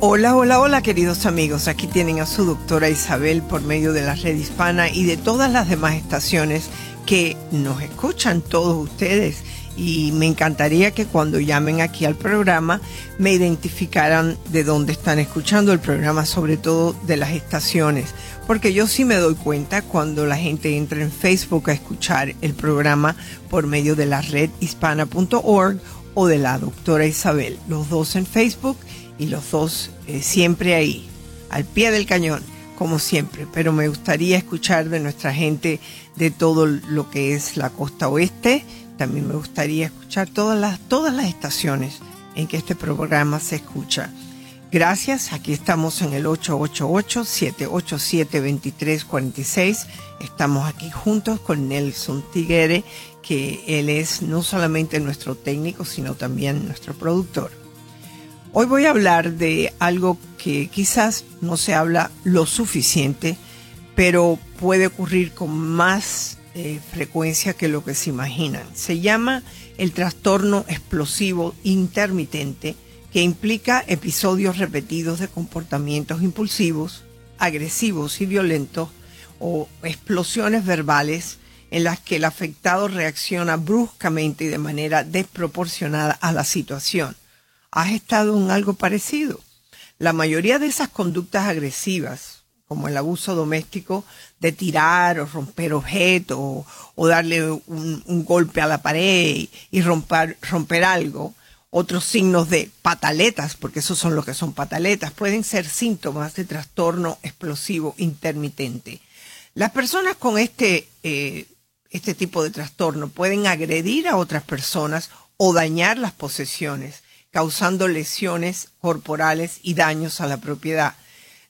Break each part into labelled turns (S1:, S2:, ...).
S1: Hola, hola, hola queridos amigos. Aquí tienen a su doctora Isabel por medio de la red hispana y de todas las demás estaciones que nos escuchan todos ustedes. Y me encantaría que cuando llamen aquí al programa me identificaran de dónde están escuchando el programa, sobre todo de las estaciones. Porque yo sí me doy cuenta cuando la gente entra en Facebook a escuchar el programa por medio de la red hispana.org o de la doctora Isabel. Los dos en Facebook y los dos eh, siempre ahí, al pie del cañón, como siempre. Pero me gustaría escuchar de nuestra gente de todo lo que es la costa oeste. También me gustaría escuchar todas las, todas las estaciones en que este programa se escucha. Gracias, aquí estamos en el 888-787-2346. Estamos aquí juntos con Nelson Tiguere, que él es no solamente nuestro técnico, sino también nuestro productor. Hoy voy a hablar de algo que quizás no se habla lo suficiente, pero puede ocurrir con más eh, frecuencia que lo que se imaginan. Se llama el trastorno explosivo intermitente, que implica episodios repetidos de comportamientos impulsivos, agresivos y violentos o explosiones verbales en las que el afectado reacciona bruscamente y de manera desproporcionada a la situación has estado en algo parecido. La mayoría de esas conductas agresivas, como el abuso doméstico de tirar o romper objetos o, darle un, golpe a la pared y romper, romper algo, otros signos de pataletas, porque esos son lo que son pataletas, pueden ser síntomas de trastorno explosivo intermitente. Las personas con este, eh, este tipo de trastorno pueden agredir a otras personas o dañar las posesiones causando lesiones corporales y daños a la propiedad.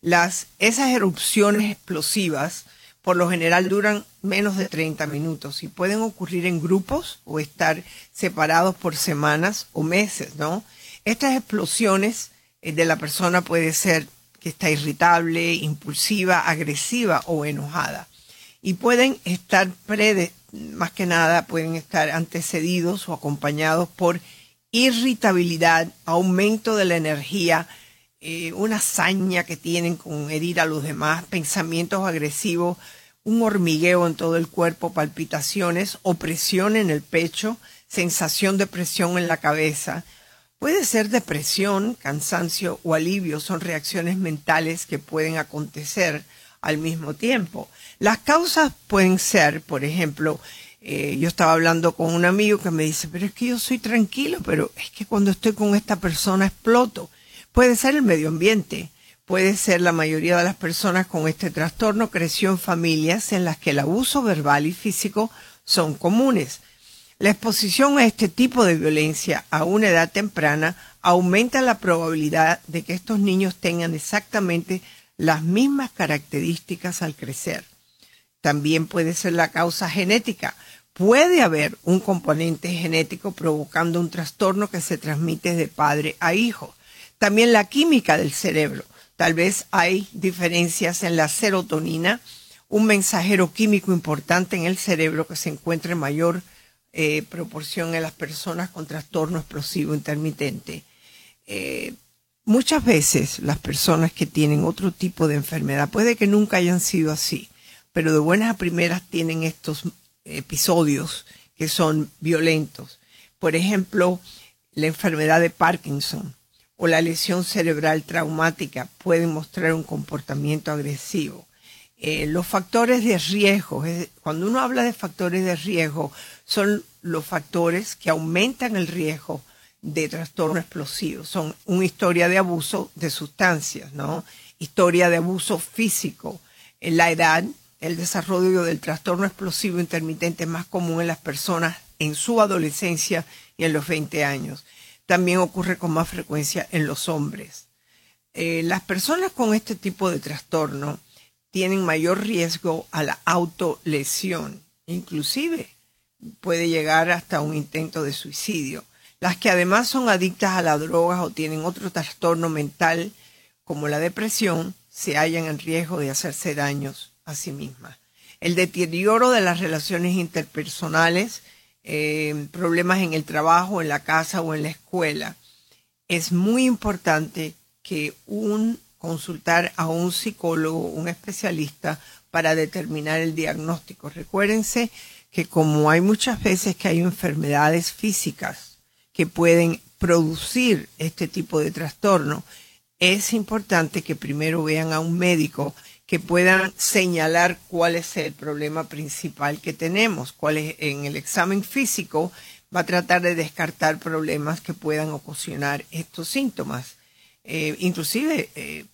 S1: Las, esas erupciones explosivas por lo general duran menos de 30 minutos y pueden ocurrir en grupos o estar separados por semanas o meses, ¿no? Estas explosiones eh, de la persona puede ser que está irritable, impulsiva, agresiva o enojada. Y pueden estar prede, más que nada, pueden estar antecedidos o acompañados por irritabilidad, aumento de la energía, eh, una hazaña que tienen con herir a los demás, pensamientos agresivos, un hormigueo en todo el cuerpo, palpitaciones, opresión en el pecho, sensación de presión en la cabeza. Puede ser depresión, cansancio o alivio, son reacciones mentales que pueden acontecer al mismo tiempo. Las causas pueden ser, por ejemplo, eh, yo estaba hablando con un amigo que me dice, pero es que yo soy tranquilo, pero es que cuando estoy con esta persona exploto. Puede ser el medio ambiente, puede ser la mayoría de las personas con este trastorno creció en familias en las que el abuso verbal y físico son comunes. La exposición a este tipo de violencia a una edad temprana aumenta la probabilidad de que estos niños tengan exactamente las mismas características al crecer. También puede ser la causa genética. Puede haber un componente genético provocando un trastorno que se transmite de padre a hijo. También la química del cerebro. Tal vez hay diferencias en la serotonina, un mensajero químico importante en el cerebro que se encuentra en mayor eh, proporción en las personas con trastorno explosivo intermitente. Eh, muchas veces las personas que tienen otro tipo de enfermedad, puede que nunca hayan sido así, pero de buenas a primeras tienen estos episodios que son violentos. Por ejemplo, la enfermedad de Parkinson o la lesión cerebral traumática pueden mostrar un comportamiento agresivo. Eh, los factores de riesgo, cuando uno habla de factores de riesgo, son los factores que aumentan el riesgo de trastorno explosivo. Son una historia de abuso de sustancias, ¿no? Historia de abuso físico, la edad, el desarrollo del trastorno explosivo intermitente más común en las personas en su adolescencia y en los 20 años. También ocurre con más frecuencia en los hombres. Eh, las personas con este tipo de trastorno tienen mayor riesgo a la autolesión, inclusive puede llegar hasta un intento de suicidio. Las que además son adictas a las drogas o tienen otro trastorno mental como la depresión se hallan en riesgo de hacerse daños a sí mismas. El deterioro de las relaciones interpersonales, eh, problemas en el trabajo, en la casa o en la escuela. Es muy importante que un consultar a un psicólogo, un especialista, para determinar el diagnóstico. Recuérdense que como hay muchas veces que hay enfermedades físicas que pueden producir este tipo de trastorno, es importante que primero vean a un médico que puedan señalar cuál es el problema principal que tenemos, cuál es en el examen físico va a tratar de descartar problemas que puedan ocasionar estos síntomas. Eh, inclusive eh,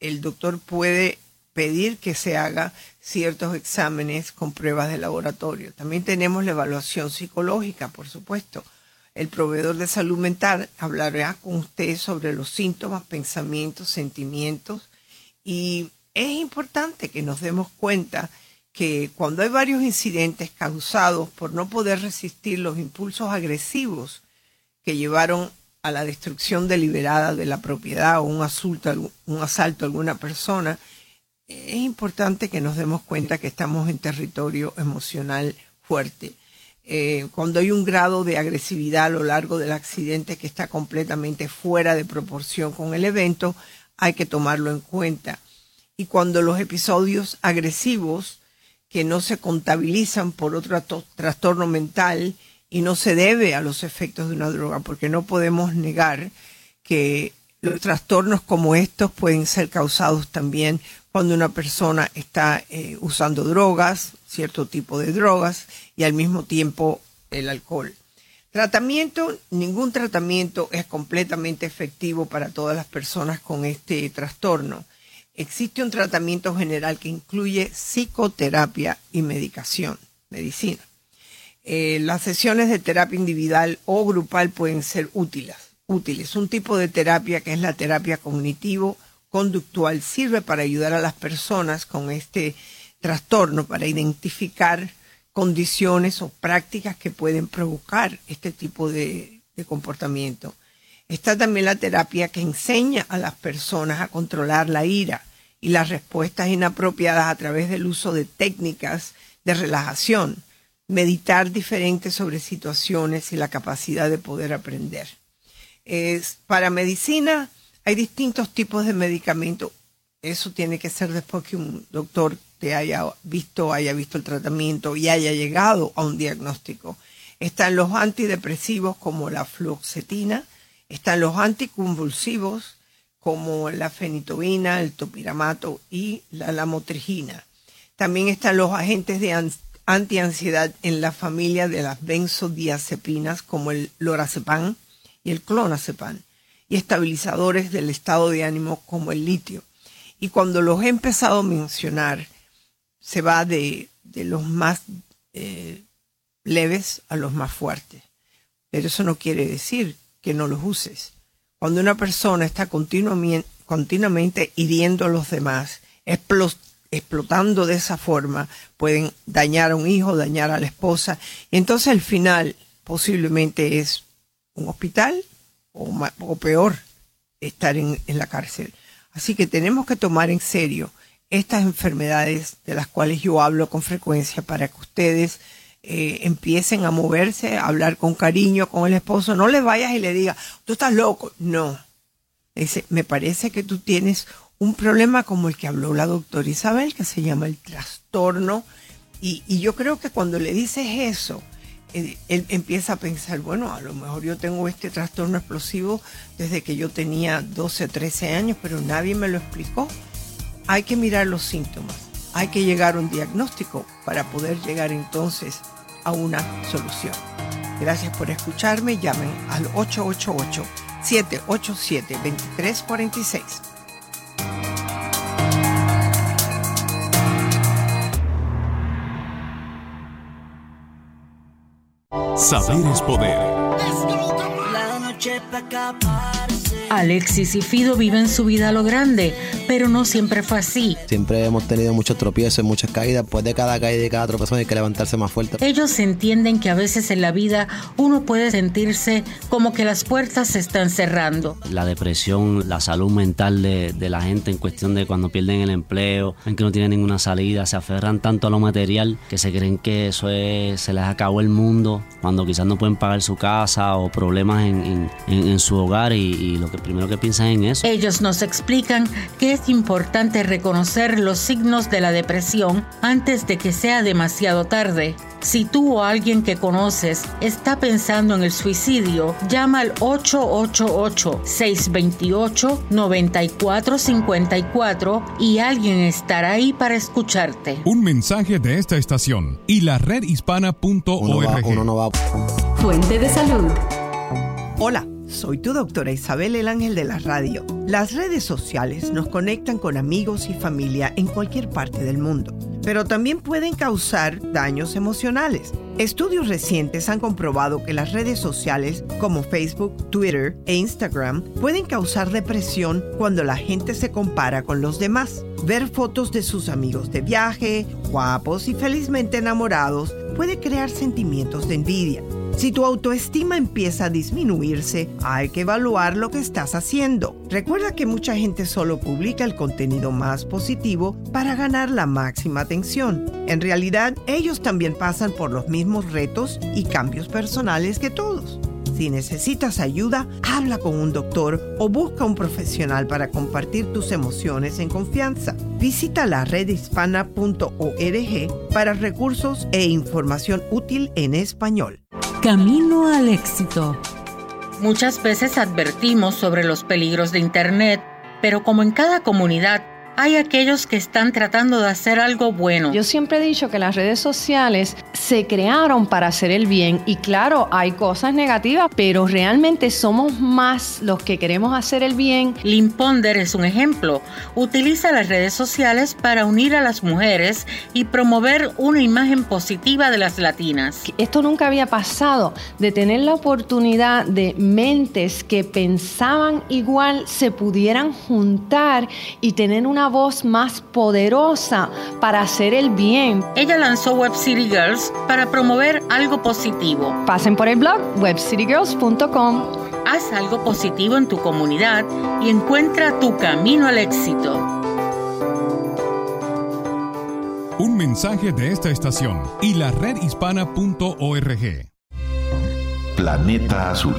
S1: el doctor puede pedir que se haga ciertos exámenes con pruebas de laboratorio. También tenemos la evaluación psicológica, por supuesto. El proveedor de salud mental hablará con usted sobre los síntomas, pensamientos, sentimientos y es importante que nos demos cuenta que cuando hay varios incidentes causados por no poder resistir los impulsos agresivos que llevaron a la destrucción deliberada de la propiedad o un asalto, un asalto a alguna persona, es importante que nos demos cuenta que estamos en territorio emocional fuerte. Eh, cuando hay un grado de agresividad a lo largo del accidente que está completamente fuera de proporción con el evento, hay que tomarlo en cuenta. Y cuando los episodios agresivos que no se contabilizan por otro trastorno mental y no se debe a los efectos de una droga, porque no podemos negar que los trastornos como estos pueden ser causados también cuando una persona está eh, usando drogas, cierto tipo de drogas, y al mismo tiempo el alcohol. Tratamiento, ningún tratamiento es completamente efectivo para todas las personas con este trastorno. Existe un tratamiento general que incluye psicoterapia y medicación, medicina. Eh, las sesiones de terapia individual o grupal pueden ser útiles. útiles. Un tipo de terapia que es la terapia cognitivo-conductual sirve para ayudar a las personas con este trastorno para identificar condiciones o prácticas que pueden provocar este tipo de, de comportamiento. Está también la terapia que enseña a las personas a controlar la ira y las respuestas inapropiadas a través del uso de técnicas de relajación meditar diferente sobre situaciones y la capacidad de poder aprender. Es, para medicina hay distintos tipos de medicamentos. Eso tiene que ser después que un doctor te haya visto, haya visto el tratamiento y haya llegado a un diagnóstico. Están los antidepresivos como la fluoxetina, están los anticonvulsivos como la fenitobina, el topiramato y la lamotrigina. También están los agentes de antiansiedad en la familia de las benzodiazepinas como el lorazepam y el clonazepam y estabilizadores del estado de ánimo como el litio. Y cuando los he empezado a mencionar, se va de, los más eh, leves a los más fuertes. Pero eso no quiere decir que no los uses. Cuando una persona está continuamente, hiriendo a los demás, explotando de esa forma, pueden dañar a un hijo, dañar a la esposa. Y entonces al final posiblemente es un hospital o, peor, estar en, la cárcel. Así que tenemos que tomar en serio estas enfermedades de las cuales yo hablo con frecuencia para que ustedes eh, empiecen a moverse, a hablar con cariño con el esposo. No le vayas y le digas, tú estás loco. No. Dice, me parece que tú tienes un problema como el que habló la doctora Isabel, que se llama el trastorno. Y, yo creo que cuando le dices eso, él, empieza a pensar, bueno, a lo mejor yo tengo este trastorno explosivo desde que yo tenía 12, 13 años, pero nadie me lo explicó. Hay que mirar los síntomas, hay que llegar a un diagnóstico para poder llegar entonces a una solución. Gracias por escucharme, llamen al 888 787 2346.
S2: Saber es poder.
S3: La noche pa' acabarse.
S4: Alexis y Fido viven su vida a lo grande, pero no siempre fue así.
S5: Siempre hemos tenido muchos tropiezos muchas caídas. Pues de cada caída y de cada tropezón hay que levantarse más fuerte.
S4: Ellos entienden que a veces en la vida uno puede sentirse como que las puertas se están cerrando.
S6: La depresión, la salud mental de, de la gente en cuestión de cuando pierden el empleo, en que no tienen ninguna salida, se aferran tanto a lo material que se creen que eso es, se les acabó el mundo, cuando quizás no pueden pagar su casa o problemas en, en- en- en su hogar y, y lo que primero que piensan en eso.
S4: Ellos nos explican que es importante reconocer los signos de la depresión antes de que sea demasiado tarde. Si tú o alguien que conoces está pensando en el suicidio, llama al 888-628-9454 y alguien estará ahí para escucharte.
S2: Un mensaje de esta estación y la
S5: Uno va,
S2: redhispana.org.
S5: uno no va.
S7: Fuente de salud.
S1: Hola, soy tu doctora Isabel el Ángel de la Radio. Las redes sociales nos conectan con amigos y familia en cualquier parte del mundo, pero también pueden causar daños emocionales. Estudios recientes han comprobado que las redes sociales como Facebook, Twitter e Instagram pueden causar depresión cuando la gente se compara con los demás. Ver fotos de sus amigos de viaje, guapos y felizmente enamorados puede crear sentimientos de envidia. Si tu autoestima empieza a disminuirse, hay que evaluar lo que estás haciendo. Recuerda que mucha gente solo publica el contenido más positivo para ganar la máxima atención. En realidad, ellos también pasan por los mismos retos y cambios personales que todos. Si necesitas ayuda, habla con un doctor o busca un profesional para compartir tus emociones en confianza. Visita la redhispana.org para recursos e información útil en español.
S7: Camino al éxito.
S4: Muchas veces advertimos sobre los peligros de Internet, pero como en cada comunidad, hay aquellos que están tratando de hacer algo bueno.
S8: Yo siempre he dicho que las redes sociales se crearon para hacer el bien y claro, hay cosas negativas, pero realmente somos más los que queremos hacer el bien.
S4: Lynn Ponder es un ejemplo. Utiliza las redes sociales para unir a las mujeres y promover una imagen positiva de las latinas.
S8: Esto nunca había pasado, de tener la oportunidad de mentes que pensaban igual se pudieran juntar y tener una voz más poderosa para hacer el bien.
S4: Ella lanzó Web City Girls para promover algo positivo.
S8: Pasen por el blog webcitygirls.com.
S4: Haz algo positivo en tu comunidad y encuentra tu camino al éxito.
S2: Un mensaje de esta estación y la redhispana.org.
S9: Planeta Azul.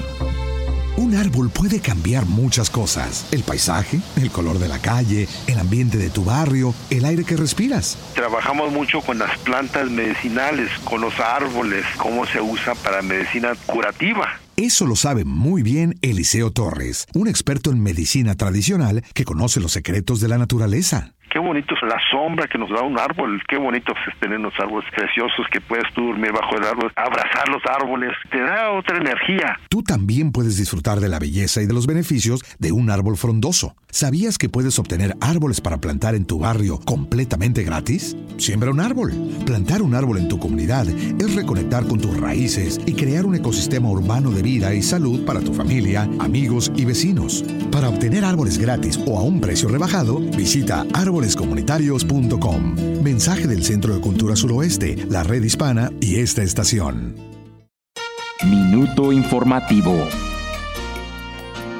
S10: Un árbol puede cambiar muchas cosas. El paisaje, el color de la calle, el ambiente de tu barrio, el aire que respiras.
S11: Trabajamos mucho con las plantas medicinales, con los árboles, cómo se usa para medicina curativa.
S10: Eso lo sabe muy bien Eliseo Torres, un experto en medicina tradicional que conoce los secretos de la naturaleza.
S11: Qué bonito es la sombra que nos da un árbol, qué bonito es tener unos árboles preciosos que puedes tú dormir bajo el árbol, abrazar los árboles, te da otra energía.
S10: Tú también puedes disfrutar de la belleza y de los beneficios de un árbol frondoso. ¿Sabías que puedes obtener árboles para plantar en tu barrio completamente gratis? Siembra un árbol. Plantar un árbol en tu comunidad es reconectar con tus raíces y crear un ecosistema urbano de vida y salud para tu familia, amigos y vecinos. Para obtener árboles gratis o a un precio rebajado, visita árbolescomunitarios.com. Mensaje del Centro de Cultura Suroeste, la Red Hispana y esta estación.
S9: Minuto informativo.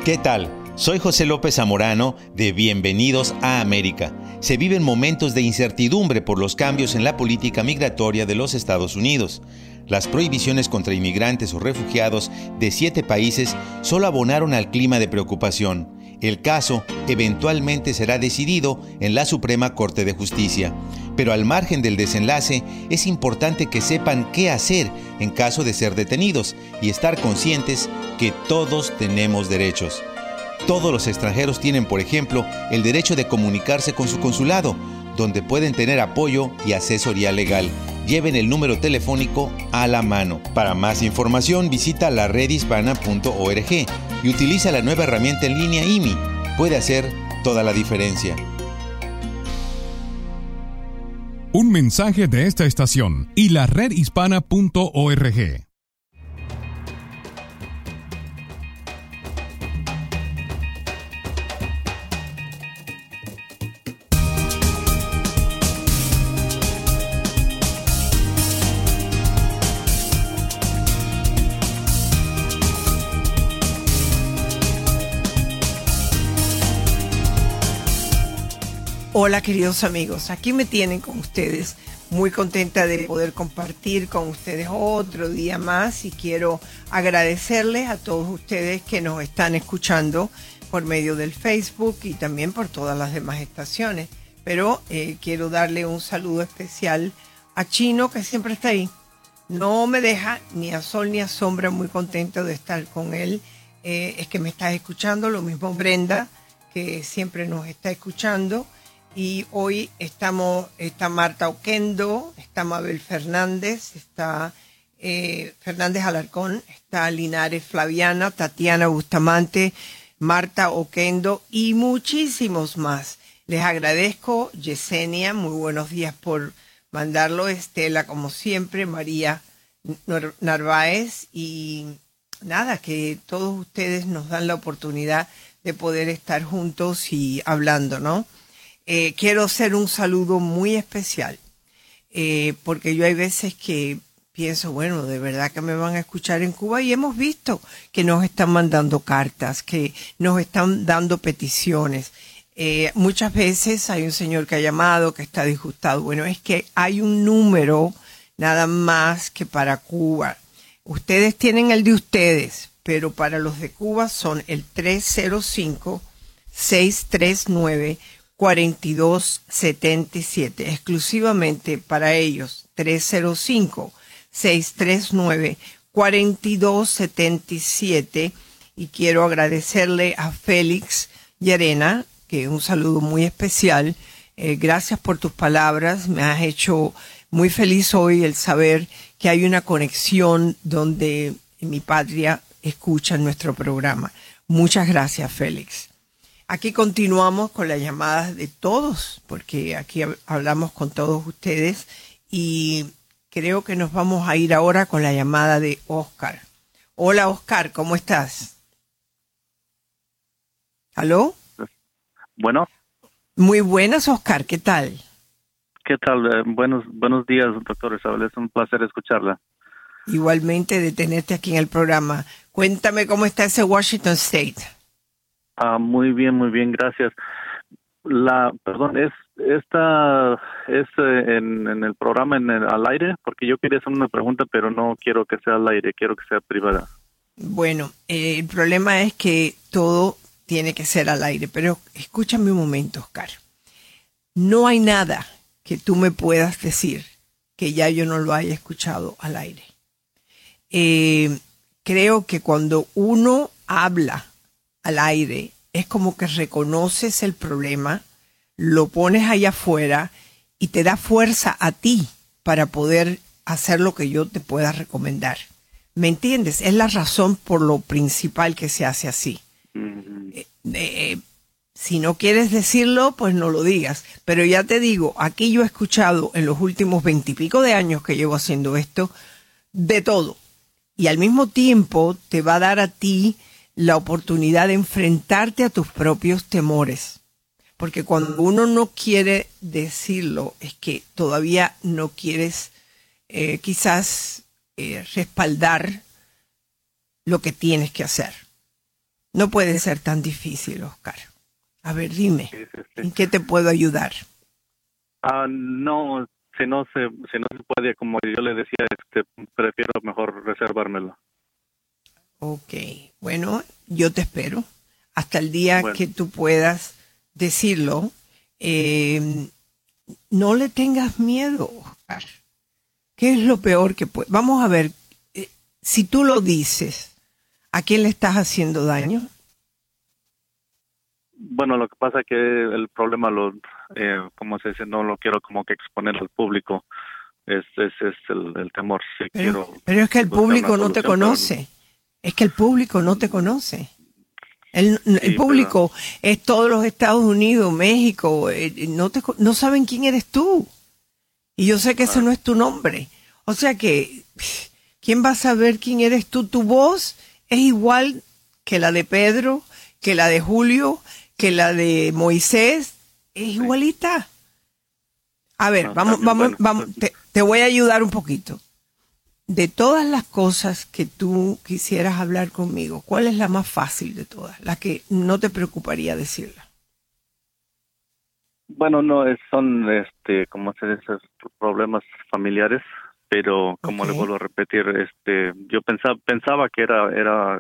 S12: ¿Qué tal? Soy José López Zamorano de Bienvenidos a América. Se viven momentos de incertidumbre por los cambios en la política migratoria de los Estados Unidos. Las prohibiciones contra inmigrantes o refugiados de siete países solo abonaron al clima de preocupación. El caso eventualmente será decidido en la Suprema Corte de Justicia. Pero al margen del desenlace, es importante que sepan qué hacer en caso de ser detenidos y estar conscientes que todos tenemos derechos. Todos los extranjeros tienen, por ejemplo, el derecho de comunicarse con su consulado, donde pueden tener apoyo y asesoría legal. Lleven el número telefónico a la mano. Para más información visita la redhispana.org y utiliza la nueva herramienta en línea IMI. Puede hacer toda la diferencia.
S2: Un mensaje de esta estación y la redhispana.org.
S1: Hola queridos amigos, aquí me tienen con ustedes. Muy contenta de poder compartir con ustedes otro día más y quiero agradecerles a todos ustedes que nos están escuchando por medio del Facebook y también por todas las demás estaciones. Pero eh, quiero darle un saludo especial a Chino que siempre está ahí. No me deja ni a sol ni a sombra, muy contento de estar con él. Eh, es que me está escuchando, lo mismo Brenda, que siempre nos está escuchando y hoy estamos, está Marta Oquendo, está Mabel Fernández, está eh, Fernández Alarcón, está Linares Flaviana, Tatiana Bustamante, Marta Oquendo y muchísimos más. Les agradezco, Yesenia, muy buenos días por mandarlo, Estela, como siempre, María Narváez y nada, que todos ustedes nos dan la oportunidad de poder estar juntos y hablando, ¿no? Eh, quiero hacer un saludo muy especial, eh, porque yo hay veces que pienso, bueno, de verdad que me van a escuchar en Cuba y hemos visto que nos están mandando cartas, que nos están dando peticiones. Eh, muchas veces hay un señor que ha llamado que está disgustado. Bueno, es que hay un número nada más que para Cuba. Ustedes tienen el de ustedes, pero para los de Cuba son el 305 639 4277, exclusivamente para ellos, 305-639-4277. Y quiero agradecerle a Félix Llerena, que un saludo muy especial. Eh, gracias por tus palabras, me has hecho muy feliz hoy el saber que hay una conexión donde mi patria escucha nuestro programa. Muchas gracias, Félix. Aquí continuamos con las llamadas de todos, porque aquí hablamos con todos ustedes y creo que nos vamos a ir ahora con la llamada de Oscar. Hola Oscar, ¿cómo estás? ¿Aló?
S13: Bueno.
S1: Muy buenas Oscar, ¿qué tal?
S13: ¿Qué tal? Eh, buenos, buenos días, doctor Isabel. Es un placer escucharla.
S1: Igualmente de tenerte aquí en el programa. Cuéntame cómo está ese Washington State.
S13: Ah, muy bien, muy bien, gracias. La, perdón, es esta es eh, en, el programa en al aire porque yo quería hacer una pregunta, pero no quiero que sea al aire, quiero que sea privada.
S1: Bueno, eh, el problema es que todo tiene que ser al aire, pero escúchame un momento, Oscar. No hay nada que tú me puedas decir que ya yo no lo haya escuchado al aire. Eh, creo que cuando uno habla al aire, es como que reconoces el problema, lo pones allá afuera y te da fuerza a ti para poder hacer lo que yo te pueda recomendar. ¿Me entiendes? Es la razón por lo principal que se hace así. Eh, eh, si no quieres decirlo, pues no lo digas. Pero ya te digo, aquí yo he escuchado en los últimos veintipico de años que llevo haciendo esto, de todo. Y al mismo tiempo te va a dar a ti la oportunidad de enfrentarte a tus propios temores. Porque cuando uno no quiere decirlo, es que todavía no quieres eh, quizás eh, respaldar lo que tienes que hacer. No puede ser tan difícil, Oscar. A ver, dime, ¿en qué te puedo ayudar?
S13: Ah, no, si no se, si no se puede, como yo le decía, este, prefiero mejor reservármelo.
S1: Ok, bueno, yo te espero hasta el día que tú puedas decirlo. Eh, no le tengas miedo, Oscar. ¿Qué es lo peor que puede? Vamos a ver, eh, si tú lo dices, ¿a quién le estás haciendo daño?
S13: Bueno, lo que pasa es que el problema, lo, eh, como se dice, no lo quiero como que exponer al público. Es, es, es el, temor.
S1: pero, pero, es que el público no te conoce. Es que el público no te conoce. El, público es todos los Estados Unidos, México, eh, no, te, no saben quién eres tú. Y yo sé que ese no es tu nombre. O sea que, ¿quién va a saber quién eres tú? Tu voz es igual que la de Pedro, que la de Julio, que la de Moisés. Es igualita. A ver, vamos, vamos, vamos, te voy a ayudar un poquito de todas las cosas que tú quisieras hablar conmigo, ¿cuál es la más fácil de todas? La que no te preocuparía decirla.
S13: Bueno, no, es, son, este, como se dice, problemas familiares, pero como le vuelvo a repetir, este, yo pensaba, pensaba que era, era,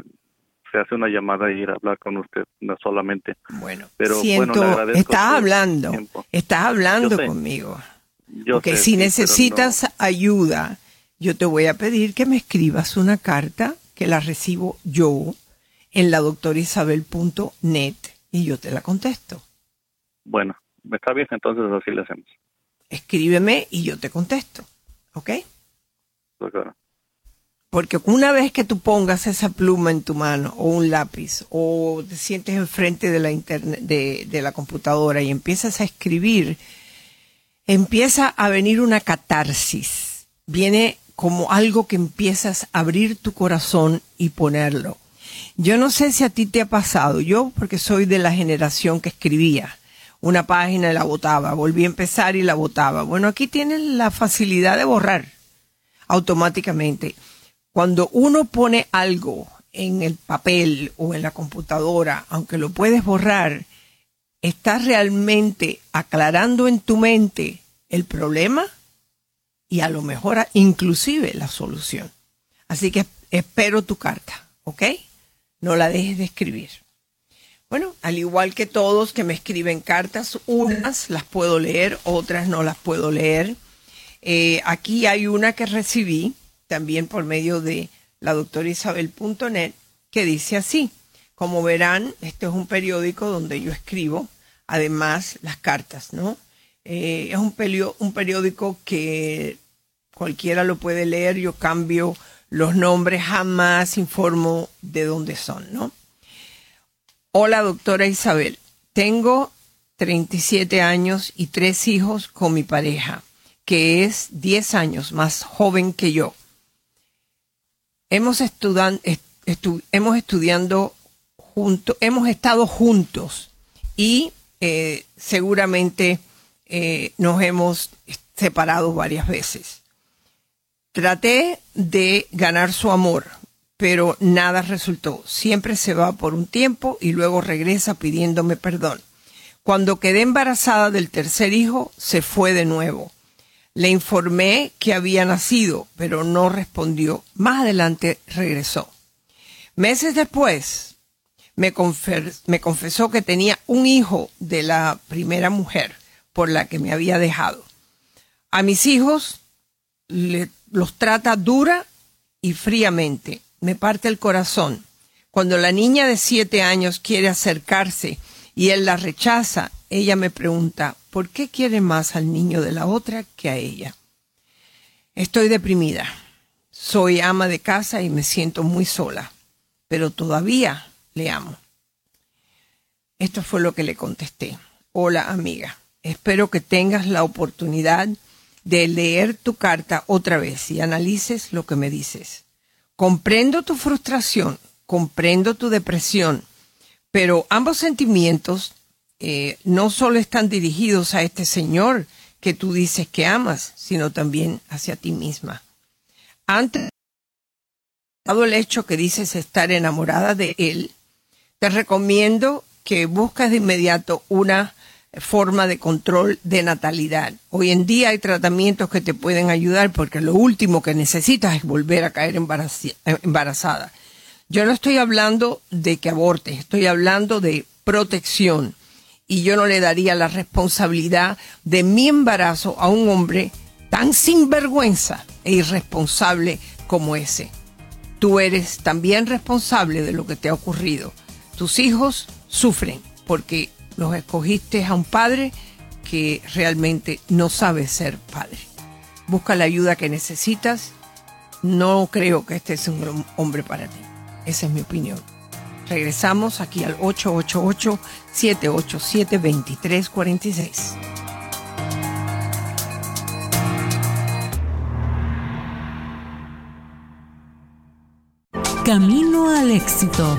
S13: se hace una llamada y ir a hablar con usted, no solamente.
S1: Bueno,
S13: pero
S1: Siento,
S13: bueno, le
S1: estás hablando, estás hablando conmigo.
S13: Yo sé,
S1: si
S13: sí,
S1: necesitas ayuda, yo te voy a pedir que me escribas una carta que la recibo yo en la doctorisabel.net y yo te la contesto.
S13: Bueno, está bien, entonces así le hacemos.
S1: Escríbeme y yo te contesto. ¿Ok?
S13: Doctora.
S1: Porque una vez que tú pongas esa pluma en tu mano o un lápiz o te sientes enfrente de la internet, de, de la computadora y empiezas a escribir, empieza a venir una catarsis. Viene como algo que empiezas a abrir tu corazón y ponerlo. Yo no sé si a ti te ha pasado, yo porque soy de la generación que escribía una página y la botaba, volví a empezar y la botaba. Bueno, aquí tienes la facilidad de borrar automáticamente. Cuando uno pone algo en el papel o en la computadora, aunque lo puedes borrar, estás realmente aclarando en tu mente el problema y a lo mejor inclusive la solución. Así que espero tu carta, ¿ok? No la dejes de escribir. Bueno, al igual que todos que me escriben cartas, unas las puedo leer, otras no las puedo leer. Eh, aquí hay una que recibí también por medio de la doctora Isabel.net que dice así. Como verán, este es un periódico donde yo escribo, además las cartas, ¿no? Eh, es un, un periódico que cualquiera lo puede leer, yo cambio los nombres, jamás informo de dónde son, ¿no? Hola, doctora Isabel. Tengo 37 años y tres hijos con mi pareja, que es 10 años más joven que yo. Hemos, estudan- est- estu- hemos estudiando juntos, hemos estado juntos y eh, seguramente eh, nos hemos separado varias veces. Traté de ganar su amor, pero nada resultó. Siempre se va por un tiempo y luego regresa pidiéndome perdón. Cuando quedé embarazada del tercer hijo, se fue de nuevo. Le informé que había nacido, pero no respondió. Más adelante regresó. Meses después, me, me confesó que tenía un hijo de la primera mujer por la que me había dejado. A mis hijos los trata dura y fríamente. Me parte el corazón. Cuando la niña de siete años quiere acercarse y él la rechaza, ella me pregunta, ¿por qué quiere más al niño de la otra que a ella? Estoy deprimida. Soy ama de casa y me siento muy sola, pero todavía le amo. Esto fue lo que le contesté. Hola amiga, espero que tengas la oportunidad de leer tu carta otra vez y analices lo que me dices. Comprendo tu frustración, comprendo tu depresión, pero ambos sentimientos eh, no solo están dirigidos a este Señor que tú dices que amas, sino también hacia ti misma. Antes el hecho que dices estar enamorada de Él, te recomiendo que busques de inmediato una forma de control de natalidad. Hoy en día hay tratamientos que te pueden ayudar porque lo último que necesitas es volver a caer eh, embarazada. Yo no estoy hablando de que abortes, estoy hablando de protección. Y yo no le daría la responsabilidad de mi embarazo a un hombre tan sinvergüenza e irresponsable como ese. Tú eres también responsable de lo que te ha ocurrido. Tus hijos sufren porque los escogiste a un padre que realmente no sabe ser padre. Busca la ayuda que necesitas. No creo que este sea un hombre para ti. Esa es mi opinión. Regresamos aquí al 888-787-2346.
S7: Camino al éxito.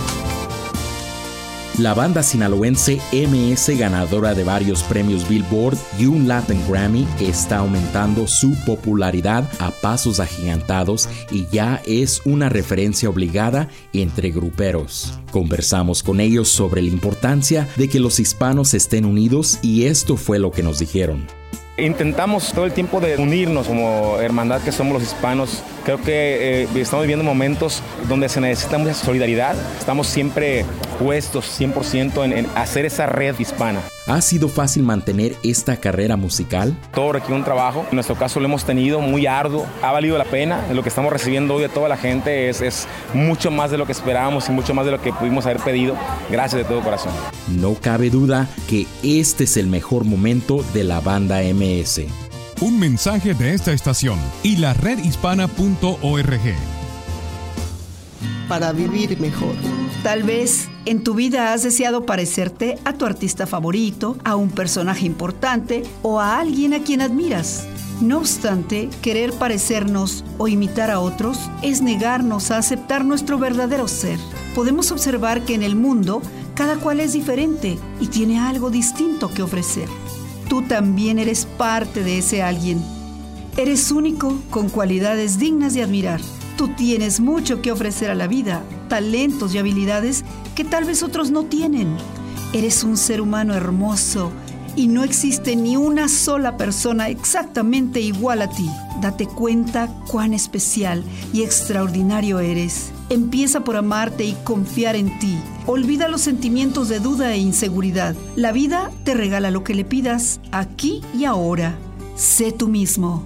S14: La banda sinaloense MS, ganadora de varios premios Billboard y un Latin Grammy, está aumentando su popularidad a pasos agigantados y ya es una referencia obligada entre gruperos. Conversamos con ellos sobre la importancia de que los hispanos estén unidos y esto fue lo que nos dijeron.
S15: Intentamos todo el tiempo de unirnos como hermandad que somos los hispanos. Creo que eh, estamos viviendo momentos donde se necesita mucha solidaridad. Estamos siempre puestos 100% en, en hacer esa red hispana.
S14: ¿Ha sido fácil mantener esta carrera musical?
S15: Todo requiere un trabajo. En nuestro caso lo hemos tenido muy arduo. Ha valido la pena. Lo que estamos recibiendo hoy de toda la gente es, es mucho más de lo que esperábamos y mucho más de lo que pudimos haber pedido. Gracias de todo corazón.
S14: No cabe duda que este es el mejor momento de la banda MS.
S2: Un mensaje de esta estación y la redhispana.org.
S16: Para vivir mejor. Tal vez en tu vida has deseado parecerte a tu artista favorito, a un personaje importante o a alguien a quien admiras. No obstante, querer parecernos o imitar a otros es negarnos a aceptar nuestro verdadero ser. Podemos observar que en el mundo cada cual es diferente y tiene algo distinto que ofrecer. Tú también eres parte de ese alguien. Eres único con cualidades dignas de admirar. Tú tienes mucho que ofrecer a la vida, talentos y habilidades que tal vez otros no tienen. Eres un ser humano hermoso y no existe ni una sola persona exactamente igual a ti. Date cuenta cuán especial y extraordinario eres. Empieza por amarte y confiar en ti. Olvida los sentimientos de duda e inseguridad. La vida te regala lo que le pidas aquí y ahora. Sé tú mismo.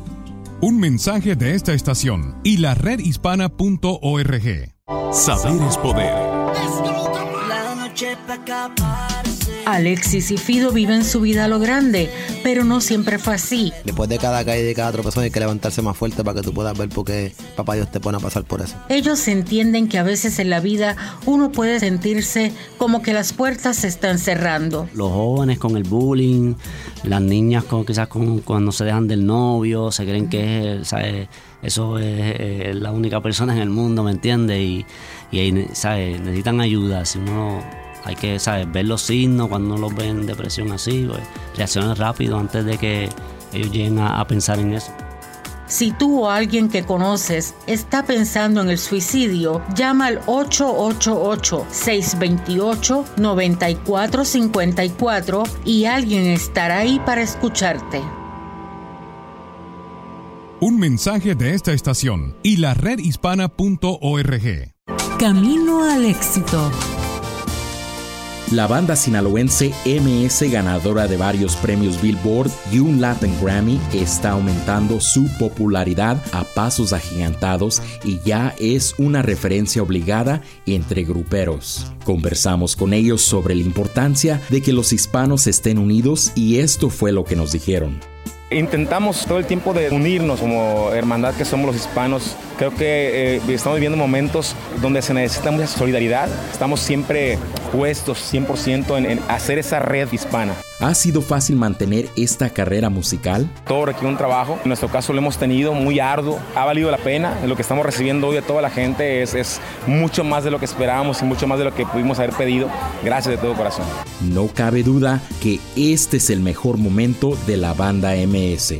S2: Un mensaje de esta estación y la redhispana.org. Saber es poder.
S3: La noche pa' escaparse.
S4: Alexis y Fido viven su vida a lo grande, pero no siempre fue así.
S5: Después de cada caída y de cada tropezón hay que levantarse más fuerte para que tú puedas ver por qué papá Dios te pone a pasar por eso.
S4: Ellos entienden que a veces en la vida uno puede sentirse como que las puertas se están cerrando.
S6: Los jóvenes con el bullying, las niñas con, quizás con, cuando se dejan del novio, se creen que es, ¿sabes? eso es, eh, la única persona en el mundo, ¿me entiendes? Y, y ahí, ¿sabes? necesitan ayuda. Si uno hay que ¿sabes? ver los signos cuando uno los ve en depresión así, pues, reaccionar rápido antes de que ellos lleguen a, a pensar en eso.
S4: Si tú o alguien que conoces está pensando en el suicidio, llama al 888-628-9454 y alguien estará ahí para escucharte.
S2: Un mensaje de esta estación y la redhispana.org.
S7: Camino al éxito.
S14: La banda sinaloense MS, ganadora de varios premios Billboard y un Latin Grammy, está aumentando su popularidad a pasos agigantados y ya es una referencia obligada entre gruperos. Conversamos con ellos sobre la importancia de que los hispanos estén unidos y esto fue lo que nos dijeron.
S15: Intentamos todo el tiempo de unirnos como hermandad que somos los hispanos. Creo que eh, estamos viviendo momentos donde se necesita mucha solidaridad. Estamos siempre puestos 100% en, en hacer esa red hispana.
S14: ¿Ha sido fácil mantener esta carrera musical?
S15: Todo requiere un trabajo. En nuestro caso lo hemos tenido muy arduo. Ha valido la pena. Lo que estamos recibiendo hoy de toda la gente es, es mucho más de lo que esperábamos y mucho más de lo que pudimos haber pedido. Gracias de todo corazón.
S14: No cabe duda que este es el mejor momento de la banda MS.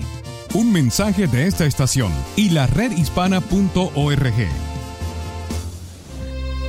S2: Un mensaje de esta estación y la redhispana.org.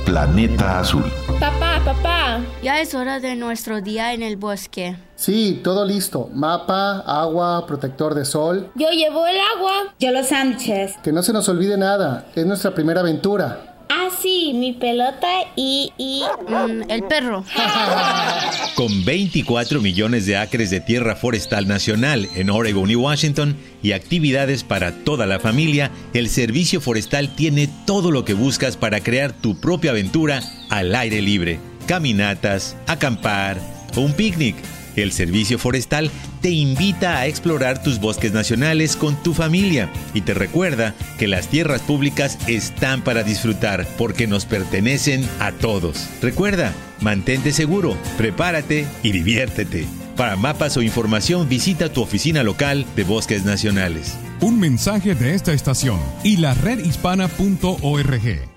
S9: Planeta Azul.
S17: Papá, papá, ya es hora de nuestro día en el bosque.
S18: Sí, todo listo. Mapa, agua, protector de sol.
S17: Yo llevo el agua. Yo los sándwiches.
S18: Que no se nos olvide nada. Es nuestra primera aventura.
S17: Ah, sí, mi pelota y, y mm, el perro.
S12: Con 24 millones de acres de tierra forestal nacional en Oregon y Washington y actividades para toda la familia, el Servicio Forestal tiene todo lo que buscas para crear tu propia aventura al aire libre. Caminatas, acampar un picnic. El Servicio Forestal te invita a explorar tus bosques nacionales con tu familia y te recuerda que las tierras públicas están para disfrutar porque nos pertenecen a todos. Recuerda, mantente seguro, prepárate y diviértete. Para mapas o información visita tu oficina local de Bosques Nacionales.
S2: Un mensaje de esta estación y la redhispana.org.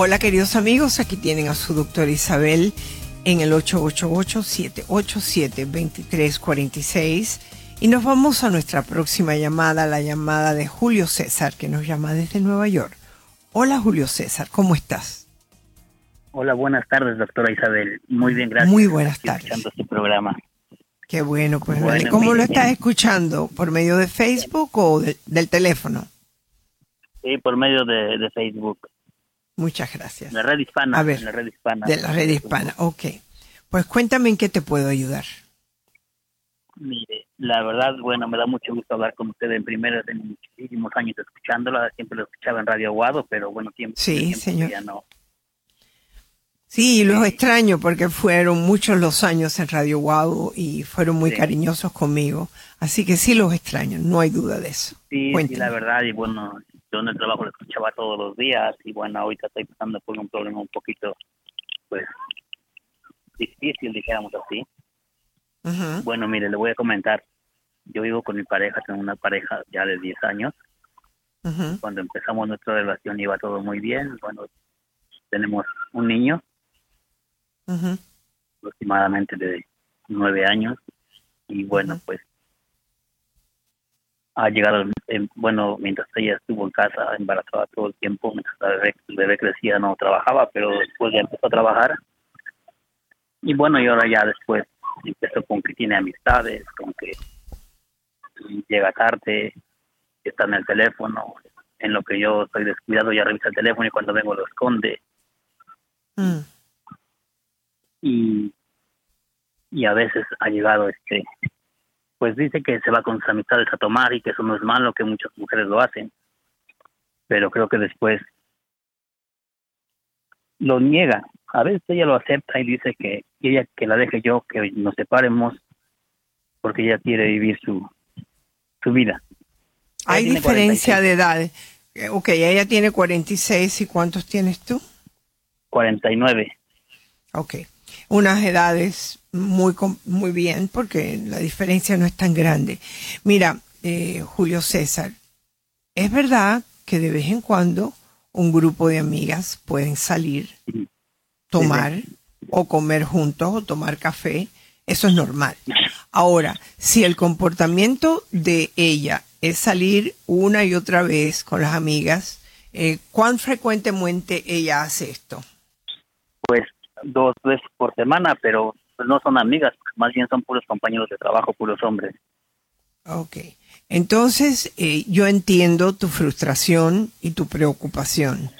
S1: Hola queridos amigos, aquí tienen a su doctora Isabel en el 888-787-2346 y nos vamos a nuestra próxima llamada, la llamada de Julio César que nos llama desde Nueva York. Hola Julio César, ¿cómo estás?
S19: Hola, buenas tardes, doctora Isabel. Muy bien, gracias.
S1: Muy buenas
S19: Estoy
S1: tardes.
S19: Escuchando este programa.
S1: Qué bueno, pues
S19: Bueno,
S1: vale. ¿Cómo lo estás escuchando? ¿Por medio de Facebook o de- del teléfono?
S19: Sí, por medio de, de Facebook.
S1: Muchas gracias.
S19: La red hispana.
S1: A ver,
S19: la red hispana.
S1: De la red hispana, ok. Pues cuéntame en qué te puedo ayudar.
S19: Mire, la verdad, bueno, me da mucho gusto hablar con usted en primera, de muchísimos años escuchándola. Siempre lo escuchaba en Radio Aguado, pero bueno, tiempo.
S1: Sí, señor.
S19: Ya no.
S1: Sí, los extraño porque fueron muchos los años en Radio Wow y fueron muy
S19: Sí.
S1: cariñosos conmigo. Así que sí los extraño, no hay duda de eso.
S19: Sí, sí, la verdad, y bueno, yo en el trabajo lo escuchaba todos los días, y bueno, ahorita estoy pasando por un problema un poquito, pues, difícil, dijéramos así. Bueno, mire, le voy a comentar. Yo vivo con mi pareja, tengo una pareja ya de 10 años. Cuando empezamos nuestra relación iba todo muy bien. Bueno, tenemos un niño aproximadamente de 9 años. Y bueno, pues ha llegado, el- el- bueno, mientras ella estuvo en casa embarazada todo el tiempo, mientras la bebé, el bebé crecía no trabajaba, pero después ya empezó a trabajar. Y bueno, y ahora ya después empezó con que tiene amistades, con que llega tarde, está en el teléfono, en lo que yo estoy descuidado ya revisa el teléfono y cuando vengo lo esconde.
S1: Mm.
S19: y y a veces ha llegado este pues dice que se va con sus amistades a tomar y que eso no es malo que muchas mujeres lo hacen pero creo que después lo niega a veces ella lo acepta y dice que ella que la deje yo que nos separemos porque ella quiere vivir su su vida
S1: Hay diferencia
S19: 46.
S1: de edades. Eh, Ok, ella tiene 46 y ¿cuántos tienes tú?
S19: 49
S1: Ok. Unas edades muy, muy bien porque la diferencia no es tan grande. Mira, eh, Julio César, es verdad que de vez en cuando un grupo de amigas pueden salir, tomar o comer juntos o tomar café. Eso es normal. Ahora, si el comportamiento de ella es salir una y otra vez con las amigas, eh, ¿cuán frecuentemente ella hace esto?
S19: Dos veces por semana pero no son amigas más bien son puros compañeros de trabajo puros hombres
S1: Ok. Entonces, eh, yo entiendo tu frustración y tu preocupación.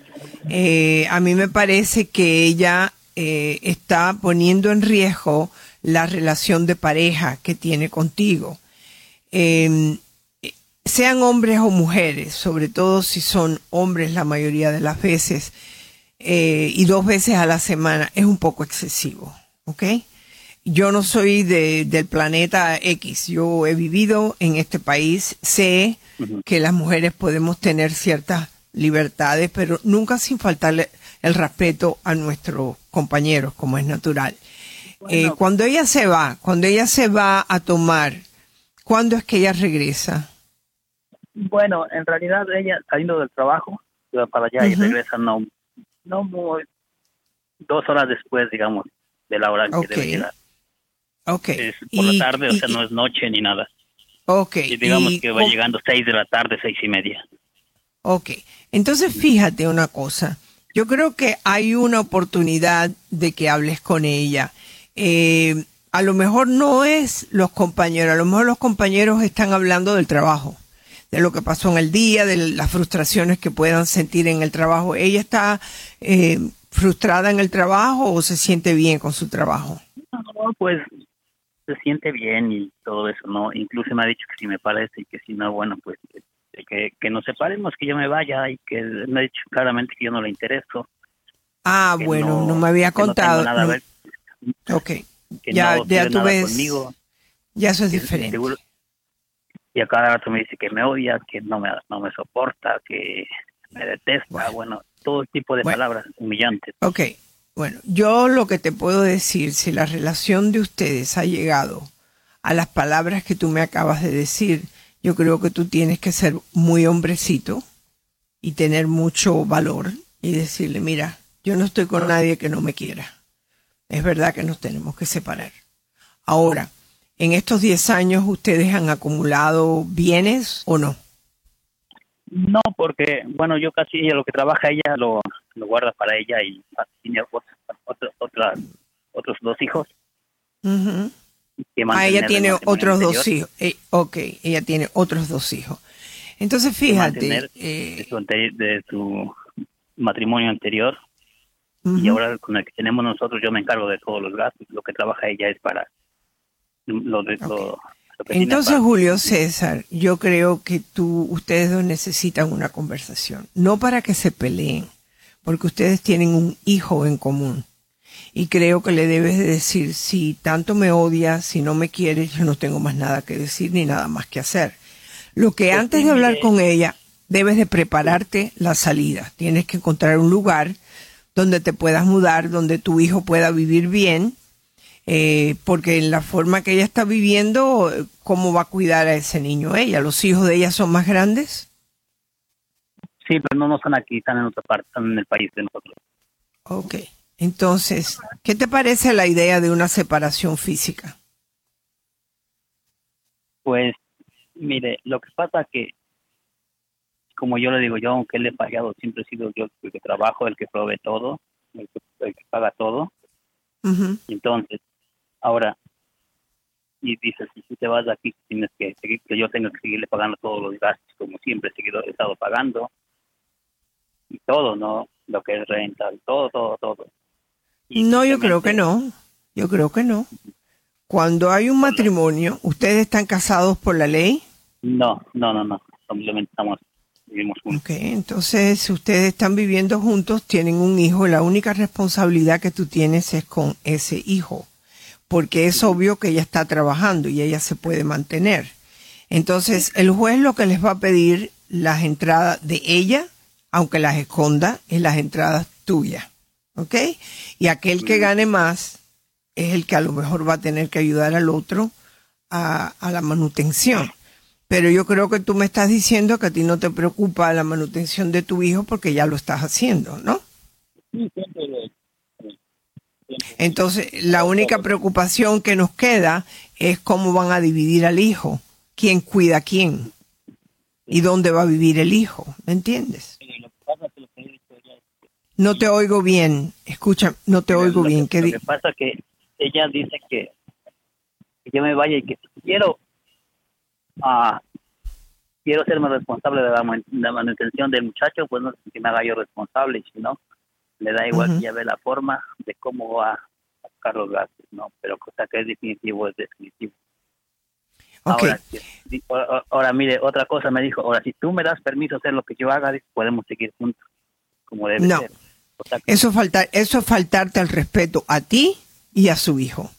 S1: Eh, a mí me parece que ella eh, está poniendo en riesgo la relación de pareja que tiene contigo. Eh, sean hombres o mujeres, sobre todo si son hombres la mayoría de las veces, eh, y dos veces a la semana, es un poco excesivo, ¿ok? Yo no soy de, del planeta X, yo he vivido en este país, sé que las mujeres podemos tener ciertas libertades, pero nunca sin faltarle el respeto a nuestros compañeros, como es natural. Eh, cuando ella se va, cuando ella se va a tomar, ¿cuándo es que ella regresa?
S19: bueno en realidad ella saliendo del trabajo para allá y
S1: Ujú.
S19: regresa no no muy dos horas después digamos de la hora que debe llegar
S1: Ok.
S19: es por
S1: Y-
S19: la tarde o sea no es noche ni nada
S1: Ok.
S19: y digamos
S1: y
S19: que va llegando seis de la tarde seis y media
S1: Ok, entonces fíjate una cosa. Yo creo que hay una oportunidad de que hables con ella. Eh, a lo mejor no es los compañeros, a lo mejor los compañeros están hablando del trabajo, de lo que pasó en el día, de las frustraciones que puedan sentir en el trabajo. ¿Ella está eh, frustrada en el trabajo o se siente bien con su trabajo?
S19: no pues se siente bien y todo eso no incluso me ha dicho que si me parece y que si no bueno pues que, que, nos separemos que yo me vaya y que me ha dicho claramente que yo no le intereso
S1: Ah, bueno, no, me había
S19: que no tengo
S1: contado.
S19: a
S1: no.
S19: ver,
S1: Ok, ya, ya tú ves,
S19: conmigo.
S1: ya eso es
S19: que
S1: diferente.
S19: seguro- y a cada rato me dice que me odia, que no me, no me soporta, que me detesta, bueno, todo tipo de palabras humillantes.
S1: Ok, bueno, yo lo que te puedo decir, si la relación de ustedes ha llegado a las palabras que tú me acabas de decir, yo creo que tú tienes que ser muy hombrecito y tener mucho valor y decirle, mira, Yo no estoy con nadie que no me quiera. Es verdad que nos tenemos que separar. Ahora, en estos 10 años, ¿ustedes han acumulado bienes o no?
S19: No, porque, bueno, yo casi lo que trabaja ella lo, lo guarda para ella y tiene otros, otros, dos hijos. Que
S1: Ah, ella tiene otros dos hijos. Eh, ok, ella tiene otros dos hijos. Entonces, fíjate, eh,
S19: de, su, ante- de su matrimonio anterior y ahora con el que tenemos nosotros yo me encargo de todos los gastos lo que trabaja ella es para lo de lo
S1: Entonces,
S19: para-
S1: Julio César, yo creo que tú, ustedes dos necesitan una conversación, no para que se peleen, porque ustedes tienen un hijo en común. Y creo que le debes de decir, si tanto me odias, si no me quieres, yo no tengo más nada que decir ni nada más que hacer. Lo que
S19: Pues
S1: antes de hablar con ella, debes de prepararte la salida. Tienes que encontrar un lugar donde te puedas mudar, donde tu hijo pueda vivir bien, eh, porque en la forma que ella está viviendo, ¿cómo va a cuidar a ese niño ella? ¿Los hijos de ella son más grandes?
S19: sí pero no no están aquí están en otra parte están en el país de nosotros
S1: Ok. Entonces, ¿qué te parece la idea de una separación física?
S19: pues mire lo que pasa que como yo le digo yo aunque le he fallado siempre he sido yo el que trabajo el que provee todo el que, el que paga todo. Entonces, ahora, y dices, si tú te vas de aquí, tienes que seguir, que yo tengo que seguirle pagando todos los gastos, como siempre he estado pagando, y todo, ¿no? Lo que es renta, todo, todo, todo.
S1: No, yo creo que no. Yo creo que no. Cuando hay un matrimonio, ¿ustedes están casados por la ley?
S19: No, no, no, no, simplemente estamos, vivimos juntos.
S1: Ok, entonces si ustedes están viviendo juntos, tienen un hijo, la única responsabilidad que tú tienes es con ese hijo, porque es obvio que ella está trabajando y ella se puede mantener. Entonces el juez lo que les va a pedir las entradas de ella, aunque las esconda, es las entradas tuyas, ¿ok? Y aquel que gane más es el que a lo mejor va a tener que ayudar al otro a, a la manutención. Pero yo creo que tú me estás diciendo que a ti no te preocupa la manutención de tu hijo porque ya lo estás haciendo, ¿no? Entonces, la única preocupación que nos queda es cómo van a dividir al hijo, quién cuida a quién y dónde va a vivir el hijo, ¿me entiendes? No te oigo bien, escucha, no te oigo bien. ¿qué
S19: lo que pasa que ella dice que, que yo me vaya y que quiero ah, quiero serme responsable de la, man- la manutención del muchacho, pues no sé si me haga yo responsable, si no, le da igual ella ve la forma de cómo va a sacar los gastos, ¿no? Pero cosa que es definitivo, es definitivo. Ahora, ahora, mire, otra cosa me dijo, ahora si tú me das permiso hacer lo que yo haga, podemos seguir juntos, como debe
S1: No.
S19: ser. O sea, que-
S1: Eso, falta, eso es faltarte al respeto a ti y a su hijo.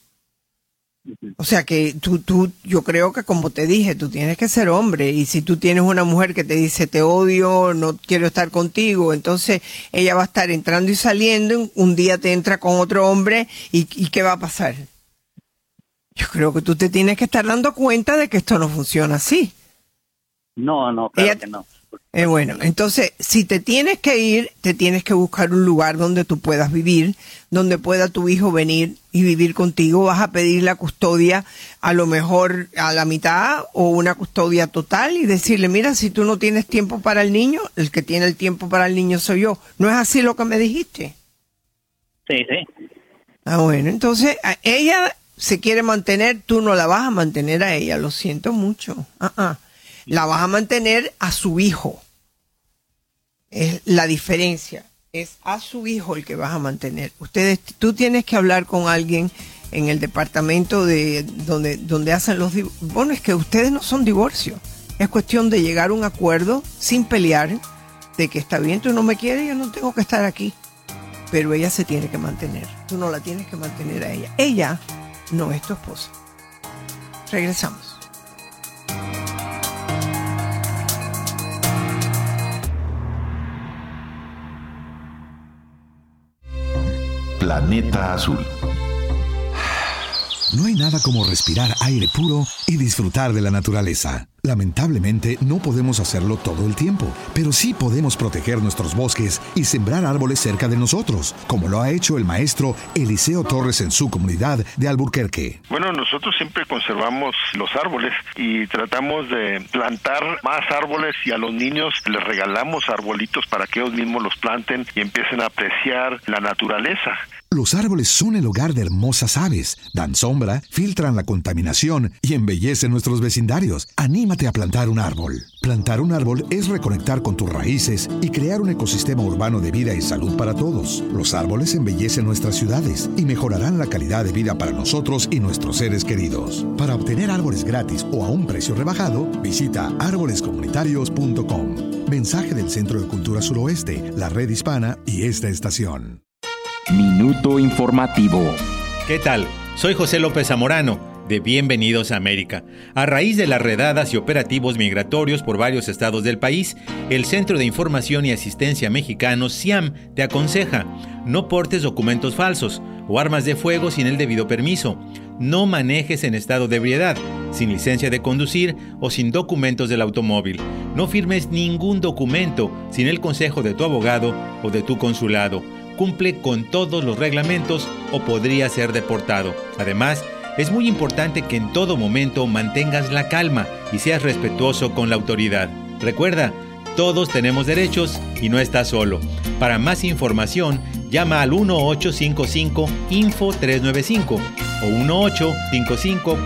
S1: O sea que tú, tú, yo creo que como te dije, tú tienes que ser hombre y si tú tienes una mujer que te dice te odio, no quiero estar contigo, entonces ella va a estar entrando y saliendo, un día te entra con otro hombre y, y ¿qué va a pasar? Yo creo que tú te tienes que estar dando cuenta de que esto no funciona así.
S19: no, no, claro
S1: Ella-
S19: que no.
S1: Eh, bueno, entonces, si te tienes que ir, te tienes que buscar un lugar donde tú puedas vivir, donde pueda tu hijo venir y vivir contigo. Vas a pedir la custodia a lo mejor a la mitad o una custodia total y decirle, mira, si tú no tienes tiempo para el niño, el que tiene el tiempo para el niño soy yo. ¿No es así lo que me dijiste?
S19: Sí, sí.
S1: Ah, bueno, entonces a- ella se quiere mantener, tú no la vas a mantener a ella, lo siento mucho. Ah, ah. La vas a mantener a su hijo. Es la diferencia. Es a su hijo el que vas a mantener. Ustedes, tú tienes que hablar con alguien en el departamento de donde, donde hacen los div- Bueno, es que ustedes no son divorcio. Es cuestión de llegar a un acuerdo sin pelear de que está bien, tú no me quieres, yo no tengo que estar aquí pero ella se tiene que mantener. Tú no la tienes que mantener a ella. Ella no es tu esposa. Regresamos.
S10: Planeta Azul. No hay nada como respirar aire puro y disfrutar de la naturaleza. Lamentablemente no podemos hacerlo todo el tiempo, pero sí podemos proteger nuestros bosques y sembrar árboles cerca de nosotros, como lo ha hecho el maestro Eliseo Torres en su comunidad de Alburquerque.
S11: Bueno, nosotros siempre conservamos los árboles y tratamos de plantar más árboles y a los niños les regalamos arbolitos para que ellos mismos los planten y empiecen a apreciar la naturaleza.
S10: Los árboles son el hogar de hermosas aves, dan sombra, filtran la contaminación y embellecen nuestros vecindarios. Anímate a plantar un árbol. Plantar un árbol es reconectar con tus raíces y crear un ecosistema urbano de vida y salud para todos. Los árboles embellecen nuestras ciudades y mejorarán la calidad de vida para nosotros y nuestros seres queridos. Para obtener árboles gratis o a un precio rebajado, visita árbolescomunitarios.com. Mensaje del Centro de Cultura Suroeste, la Red Hispana y esta estación.
S9: Minuto informativo.
S12: ¿Qué tal? Soy José López Zamorano de Bienvenidos a América. A raíz de las redadas y operativos migratorios por varios estados del país, el Centro de Información y Asistencia Mexicano, CIAM, te aconseja, no portes documentos falsos o armas de fuego sin el debido permiso. No manejes en estado de ebriedad, sin licencia de conducir o sin documentos del automóvil. No firmes ningún documento sin el consejo de tu abogado o de tu consulado cumple con todos los reglamentos o podría ser deportado. Además, es muy importante que en todo momento mantengas la calma y seas respetuoso con la autoridad. Recuerda, todos tenemos derechos y no estás solo. Para más información, llama al 1855 Info 395 o 1855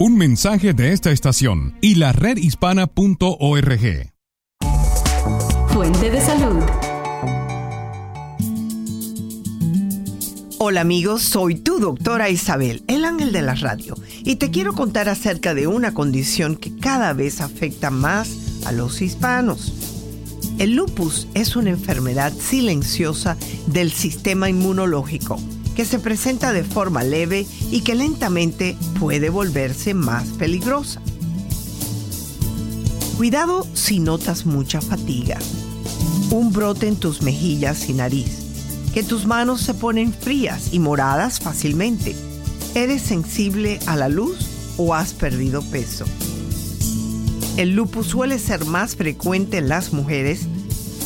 S2: Un mensaje de esta estación y la redhispana.org.
S7: Fuente de salud.
S1: Hola amigos, soy tu doctora Isabel, el ángel de la radio, y te quiero contar acerca de una condición que cada vez afecta más a los hispanos. El lupus es una enfermedad silenciosa del sistema inmunológico que se presenta de forma leve y que lentamente puede volverse más peligrosa. Cuidado si notas mucha fatiga, un brote en tus mejillas y nariz, que tus manos se ponen frías y moradas fácilmente. ¿Eres sensible a la luz o has perdido peso? El lupus suele ser más frecuente en las mujeres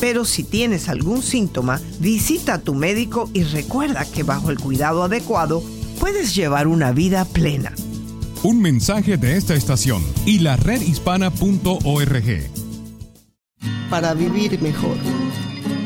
S1: pero si tienes algún síntoma, visita a tu médico y recuerda que bajo el cuidado adecuado puedes llevar una vida plena.
S2: Un mensaje de esta estación y la redhispana.org.
S16: Para vivir mejor.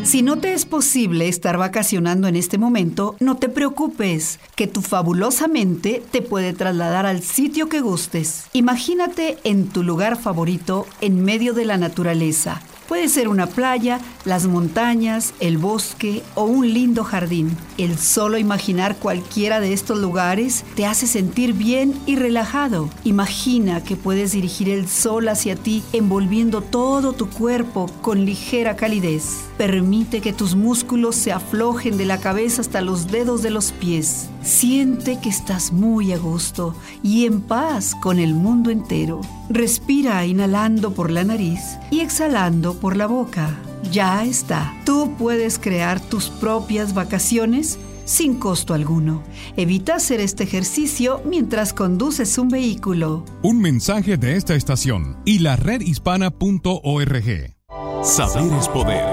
S16: Si no te es posible estar vacacionando en este momento, no te preocupes, que tu fabulosa mente te puede trasladar al sitio que gustes. Imagínate en tu lugar favorito en medio de la naturaleza Puede ser una playa, las montañas, el bosque o un lindo jardín. El solo imaginar cualquiera de estos lugares te hace sentir bien y relajado. Imagina que puedes dirigir el sol hacia ti envolviendo todo tu cuerpo con ligera calidez. Permite que tus músculos se aflojen de la cabeza hasta los dedos de los pies. Siente que estás muy a gusto y en paz con el mundo entero. Respira inhalando por la nariz y exhalando por la boca. Ya está. Tú puedes crear tus propias vacaciones sin costo alguno. Evita hacer este ejercicio mientras conduces un vehículo.
S2: Un mensaje de esta estación y la redhispana.org.
S20: Saber es poder.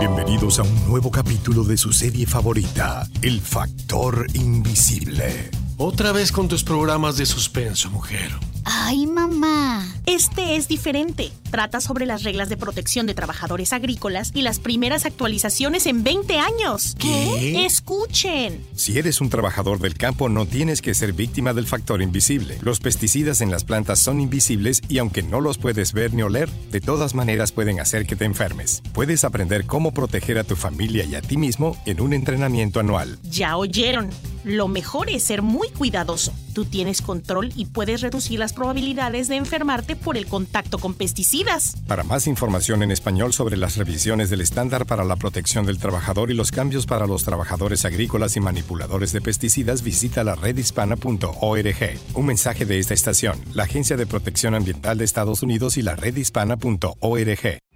S20: Bienvenidos a un nuevo capítulo de su serie favorita, El Factor Invisible.
S21: Otra vez con tus programas de suspenso, mujer.
S22: Ay, mamá. Este es diferente. Trata sobre las reglas de protección de trabajadores agrícolas y las primeras actualizaciones en 20 años.
S20: ¿Qué?
S22: Escuchen.
S20: Si eres un trabajador del campo, no tienes que ser víctima del factor invisible. Los pesticidas en las plantas son invisibles y aunque no los puedes ver ni oler, de todas maneras pueden hacer que te enfermes. Puedes aprender cómo proteger a tu familia y a ti mismo en un entrenamiento anual.
S22: Ya oyeron. Lo mejor es ser muy cuidadoso. Tú tienes control y puedes reducir las probabilidades de enfermarte por el contacto con pesticidas.
S20: Para más información en español sobre las revisiones del estándar para la protección del trabajador y los cambios para los trabajadores agrícolas y manipuladores de pesticidas, visita la redhispana.org. Un mensaje de esta estación, la Agencia de Protección Ambiental de Estados Unidos y la redhispana.org.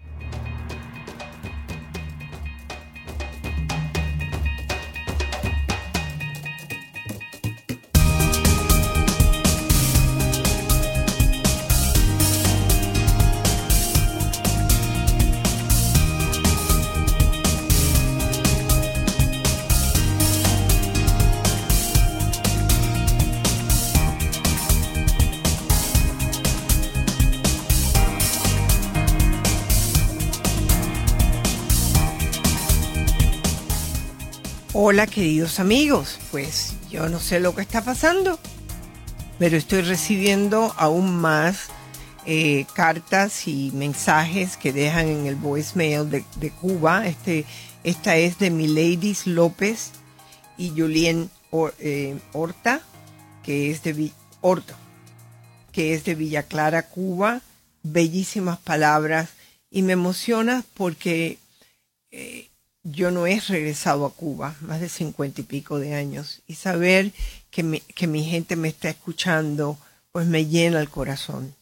S1: queridos amigos, pues yo no sé lo que está pasando, pero estoy recibiendo aún más eh, cartas y mensajes que dejan en el voicemail de, de Cuba. Este, esta es de Miladies López y Julien eh, Horta, que es de Horta, que es de Villa Clara, Cuba. Bellísimas palabras y me emociona porque eh, yo no he regresado a Cuba, más de cincuenta y pico de años, y saber que mi, que mi gente me está escuchando, pues me llena el corazón.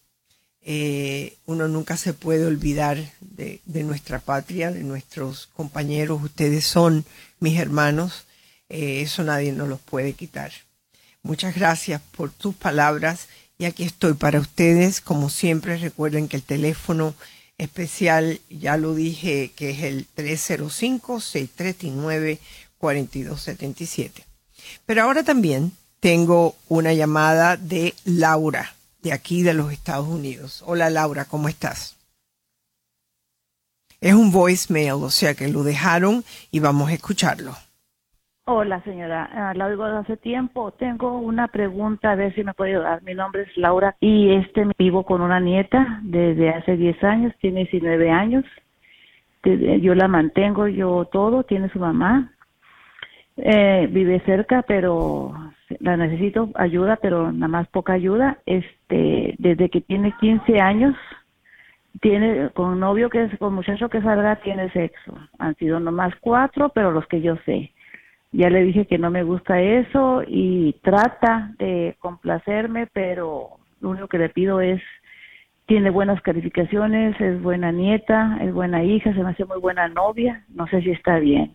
S1: Eh, uno nunca se puede olvidar de, de nuestra patria, de nuestros compañeros. Ustedes son mis hermanos. Eh, eso nadie nos los puede quitar. Muchas gracias por tus palabras y aquí estoy para ustedes. Como siempre, recuerden que el teléfono especial, ya lo dije, que es el 305-6319-4277. Pero ahora también tengo una llamada de Laura, de aquí de los Estados Unidos. Hola Laura, ¿cómo estás? Es un voicemail, o sea que lo dejaron y vamos a escucharlo.
S23: Hola, señora. Ah, la oigo hace tiempo. Tengo una pregunta, a ver si me puede ayudar. Mi nombre es Laura y este vivo con una nieta desde hace 10 años, tiene 19 años. Desde- Yo la mantengo, yo todo, tiene su mamá. Eh, vive cerca, pero la necesito ayuda, pero nada más poca ayuda. Este, desde que tiene 15 años, tiene con novio que es con muchacho que salga tiene sexo. Han sido nomás cuatro, pero los que yo sé. Ya le dije que no me gusta eso y trata de complacerme, pero lo único que le pido es tiene buenas calificaciones, es buena nieta, es buena hija, se me hace muy buena novia, no sé si está bien.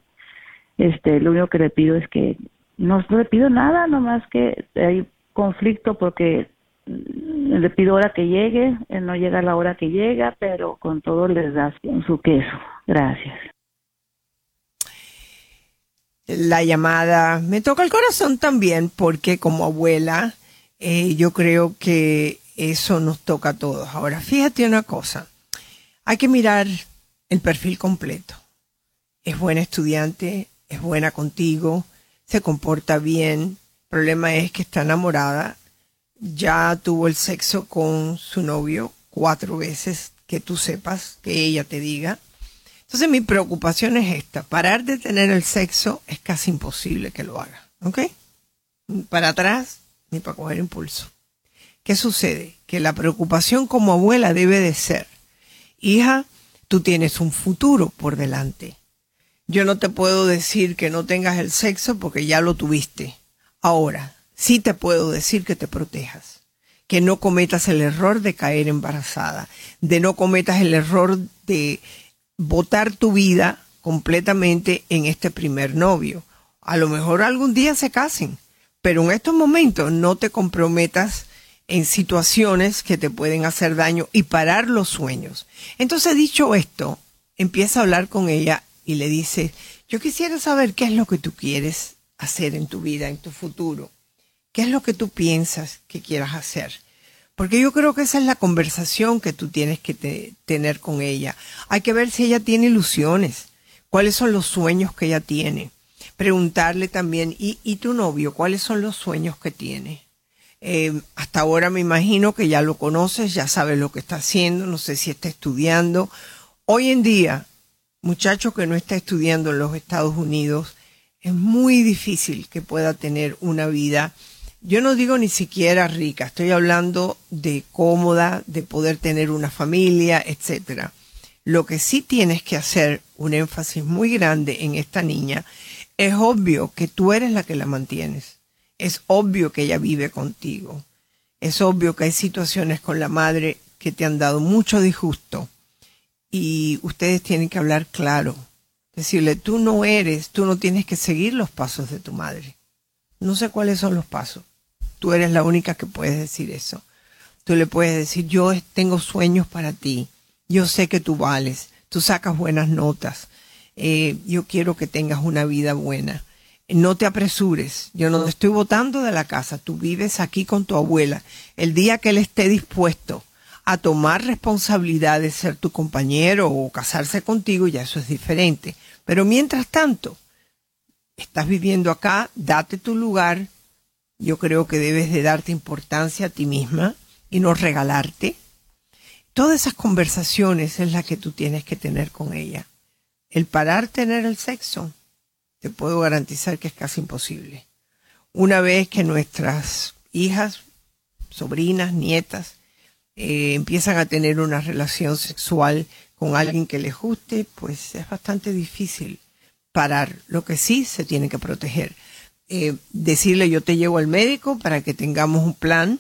S23: Este, lo único que le pido es que no, le pido nada, nomás que hay conflicto porque le pido hora que llegue, él no llega la hora que llega, pero con todo les da su queso. Gracias.
S1: La llamada me toca el corazón también porque como abuela eh, yo creo que eso nos toca a todos. Ahora, fíjate una cosa, hay que mirar el perfil completo. Es buena estudiante, es buena contigo, se comporta bien, el problema es que está enamorada, ya tuvo el sexo con su novio cuatro veces, que tú sepas, que ella te diga. Entonces mi preocupación es esta, parar de tener el sexo es casi imposible que lo haga, ¿ok? Para atrás ni para coger impulso. ¿Qué sucede? Que la preocupación como abuela debe de ser, hija, tú tienes un futuro por delante. Yo no te puedo decir que no tengas el sexo porque ya lo tuviste. Ahora, sí te puedo decir que te protejas, que no cometas el error de caer embarazada, de no cometas el error de botar tu vida completamente en este primer novio. A lo mejor algún día se casen, pero en estos momentos no te comprometas en situaciones que te pueden hacer daño y parar los sueños. Entonces, dicho esto, empieza a hablar con ella y le dice, yo quisiera saber qué es lo que tú quieres hacer en tu vida, en tu futuro. ¿Qué es lo que tú piensas que quieras hacer? Porque yo creo que esa es la conversación que tú tienes que te- tener con ella. Hay que ver si ella tiene ilusiones, cuáles son los sueños que ella tiene. Preguntarle también, ¿y, y tu novio, cuáles son los sueños que tiene? Eh, hasta ahora me imagino que ya lo conoces, ya sabes lo que está haciendo, no sé si está estudiando. Hoy en día, muchacho que no está estudiando en los Estados Unidos, es muy difícil que pueda tener una vida, yo no digo ni siquiera rica, estoy hablando de cómoda, de poder tener una familia, etcétera. Lo que sí tienes que hacer un énfasis muy grande en esta niña, es obvio que tú eres la que la mantienes. Es obvio que ella vive contigo. Es obvio que hay situaciones con la madre que te han dado mucho disgusto y ustedes tienen que hablar claro. Decirle, tú no eres, tú no tienes que seguir los pasos de tu madre. No sé cuáles son los pasos. Tú eres la única que puedes decir eso. Tú le puedes decir, yo tengo sueños para ti. Yo sé que tú vales. Tú sacas buenas notas. Eh, yo quiero que tengas una vida buena. No te apresures. Yo no te estoy votando de la casa. Tú vives aquí con tu abuela. El día que él esté dispuesto a tomar responsabilidad de ser tu compañero o casarse contigo, ya eso es diferente. Pero mientras tanto, estás viviendo acá, date tu lugar. Yo creo que debes de darte importancia a ti misma y no regalarte. Todas esas conversaciones es la que tú tienes que tener con ella. El parar tener el sexo, te puedo garantizar que es casi imposible. Una vez que nuestras hijas, sobrinas, nietas, eh, empiezan a tener una relación sexual con alguien que les guste, pues es bastante difícil parar. Lo que sí se tiene que proteger. Eh, decirle yo te llevo al médico para que tengamos un plan,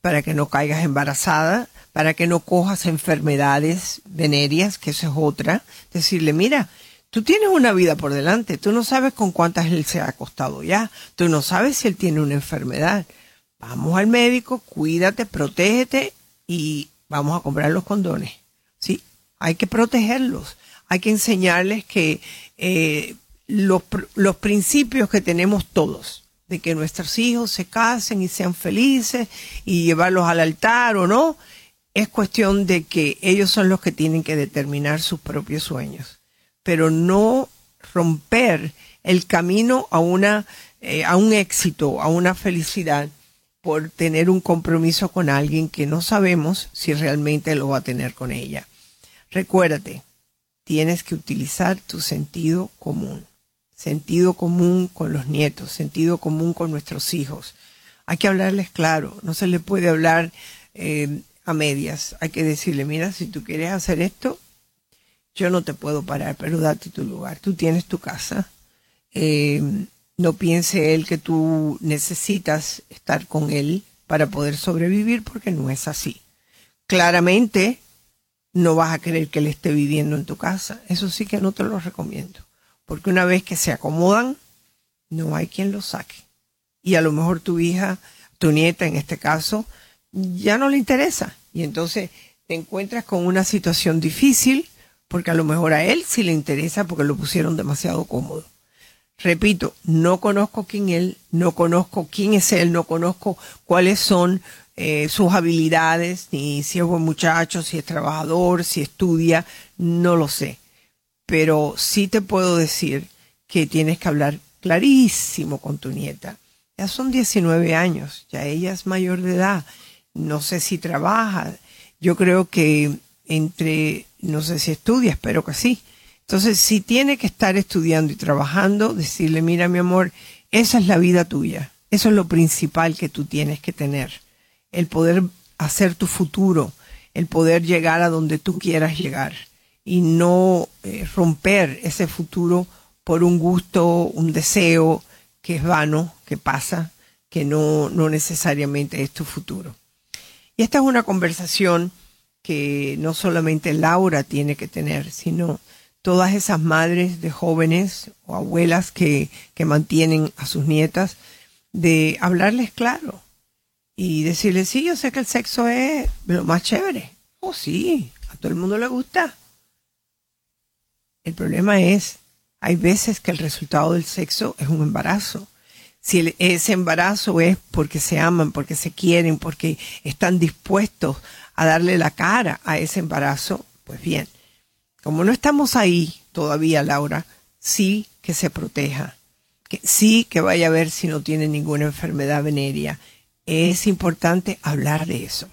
S1: para que no caigas embarazada, para que no cojas enfermedades venéreas, que eso es otra. Decirle, mira, tú tienes una vida por delante, tú no sabes con cuántas él se ha acostado ya, tú no sabes si él tiene una enfermedad. Vamos al médico, cuídate, protégete y vamos a comprar los condones. Sí, hay que protegerlos, hay que enseñarles que eh, los, los principios que tenemos todos, de que nuestros hijos se casen y sean felices y llevarlos al altar o no, es cuestión de que ellos son los que tienen que determinar sus propios sueños, pero no romper el camino a una eh, a un éxito, a una felicidad por tener un compromiso con alguien que no sabemos si realmente lo va a tener con ella. Recuérdate, tienes que utilizar tu sentido común. Sentido común con los nietos, sentido común con nuestros hijos. Hay que hablarles claro, no se le puede hablar eh, a medias. Hay que decirle, mira, si tú quieres hacer esto, yo no te puedo parar, pero date tu lugar. Tú tienes tu casa. Eh, no piense él que tú necesitas estar con él para poder sobrevivir porque no es así. Claramente no vas a querer que él esté viviendo en tu casa. Eso sí que no te lo recomiendo. Porque una vez que se acomodan, no hay quien lo saque. Y a lo mejor tu hija, tu nieta en este caso, ya no le interesa. Y entonces te encuentras con una situación difícil porque a lo mejor a él sí le interesa porque lo pusieron demasiado cómodo. Repito, no conozco quién él, no conozco quién es él, no conozco cuáles son eh, sus habilidades, ni si es buen muchacho, si es trabajador, si estudia, no lo sé. Pero sí te puedo decir que tienes que hablar clarísimo con tu nieta. Ya son 19 años, ya ella es mayor de edad, no sé si trabaja, yo creo que entre, no sé si estudia, espero que sí, entonces, si tiene que estar estudiando y trabajando, decirle, mira mi amor, esa es la vida tuya, eso es lo principal que tú tienes que tener, el poder hacer tu futuro, el poder llegar a donde tú quieras llegar y no eh, romper ese futuro por un gusto, un deseo que es vano, que pasa, que no, no necesariamente es tu futuro. Y esta es una conversación que no solamente Laura tiene que tener, sino todas esas madres de jóvenes o abuelas que, que mantienen a sus nietas, de hablarles claro y decirles, sí, yo sé que el sexo es lo más chévere. Oh, sí, a todo el mundo le gusta. El problema es, hay veces que el resultado del sexo es un embarazo. Si ese embarazo es porque se aman, porque se quieren, porque están dispuestos a darle la cara a ese embarazo, pues bien, como no estamos ahí todavía, Laura, sí que se proteja, sí que vaya a ver si no tiene ninguna enfermedad venérea. Es importante hablar de eso.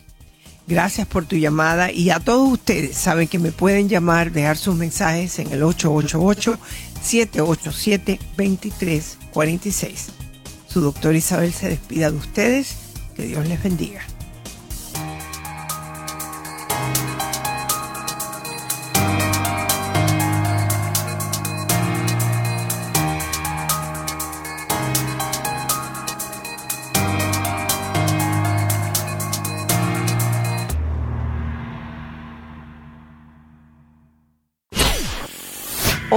S1: Gracias por tu llamada y a todos ustedes saben que me pueden llamar, dejar sus mensajes en el 888-787-2346. Su doctor Isabel se despida de ustedes. Que Dios les bendiga.